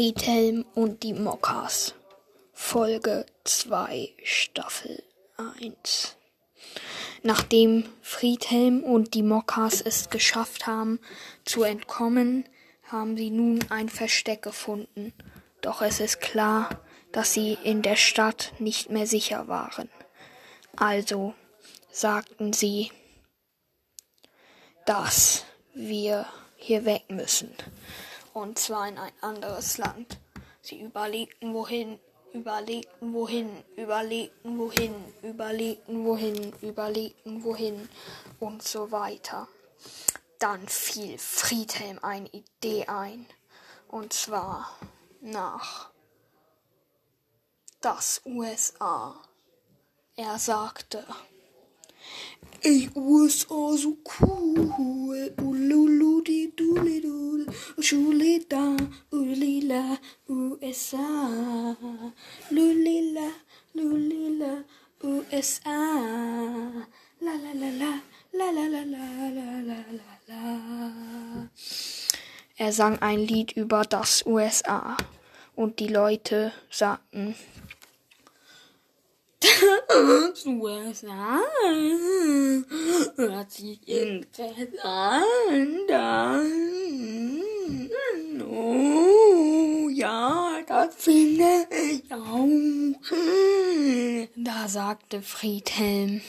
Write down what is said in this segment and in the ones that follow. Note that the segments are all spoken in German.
Friedhelm und die Mockers. Folge 2, Staffel 1. Nachdem Friedhelm und die Mockers es geschafft haben, zu entkommen, haben sie nun ein Versteck gefunden. Doch es ist klar, dass sie in der Stadt nicht mehr sicher waren. Also sagten sie, dass wir hier weg müssen und zwar in ein anderes Land. Sie überlegten wohin, überlegten wohin, überlegten wohin, überlegten wohin, überlegten wohin und so weiter. Dann fiel Friedhelm eine Idee ein, und zwar nach das USA. Er sagte, Ey, USA so cool, ululudi dulidul, Schulida, Ulila, USA. Lulila, Lulila, USA. La la la la, la la la la la la la. Er sang ein Lied über das USA und die Leute sagten, das USA hört sich interessant an. Finde ich auch. Da sagte Friedhelm,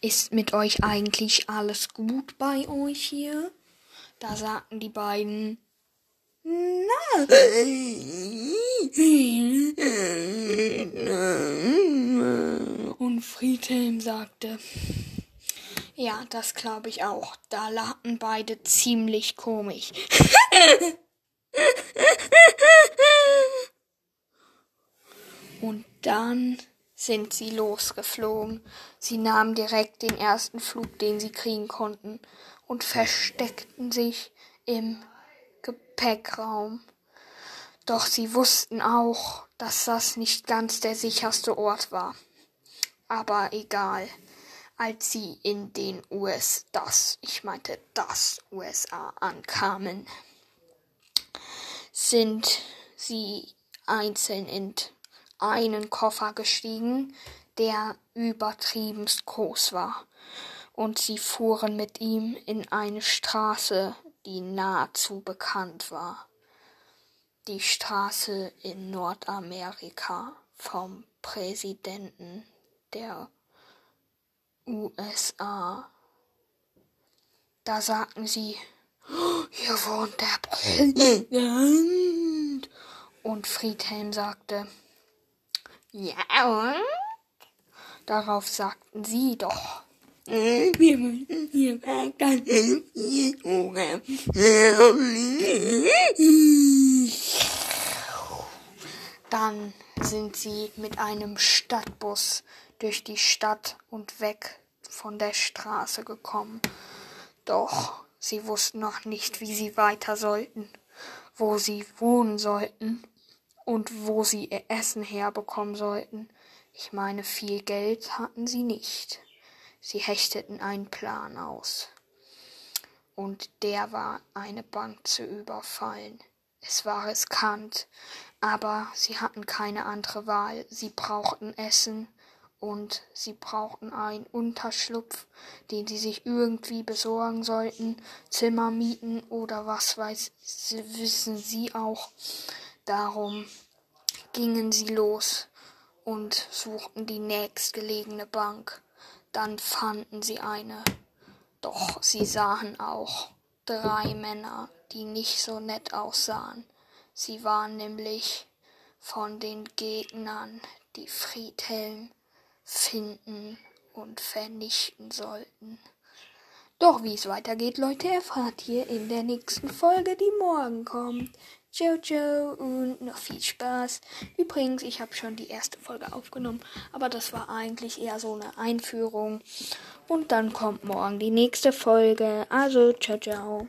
ist mit euch eigentlich alles gut bei euch hier? Da sagten die beiden, Nein. Und Friedhelm sagte, ja, das glaube ich auch. Da lachten beide ziemlich komisch. Und dann sind sie losgeflogen. Sie nahmen direkt den ersten Flug, den sie kriegen konnten, und versteckten sich im Gepäckraum. Doch sie wussten auch, dass das nicht ganz der sicherste Ort war. Aber egal. Als sie in den US, das, ich meinte das USA ankamen, sind sie einzeln in einen Koffer gestiegen, der übertriebenst groß war, und sie fuhren mit ihm in eine Straße, die nahezu bekannt war. Die Straße in Nordamerika vom Präsidenten der USA. Da sagten sie, hier wohnt der Präsident. Und Friedhelm sagte, ja und? Darauf sagten sie doch, wir müssen hier weg, Dann sind sie mit einem Stadtbus durch die Stadt und weg von der Straße gekommen. Doch sie wussten noch nicht, wie sie weiter sollten, wo sie wohnen sollten und wo sie ihr Essen herbekommen sollten. Ich meine, viel Geld hatten sie nicht. Sie hechteten einen Plan aus. Und der war, eine Bank zu überfallen. Es war riskant, aber sie hatten keine andere Wahl. Sie brauchten Essen und sie brauchten einen Unterschlupf, den sie sich irgendwie besorgen sollten, Zimmer mieten oder was weiß, wissen sie auch. Darum gingen sie los und suchten die nächstgelegene Bank. Dann fanden sie eine. Doch sie sahen auch drei Männer, die nicht so nett aussahen. Sie waren nämlich von den Gegnern, die Friedhelm finden und vernichten sollten. Doch wie es weitergeht, Leute, erfahrt ihr in der nächsten Folge, die morgen kommt. Ciao, ciao und noch viel Spaß. Übrigens, ich habe schon die erste Folge aufgenommen, aber das war eigentlich eher so eine Einführung. Und dann kommt morgen die nächste Folge. Also, ciao, ciao.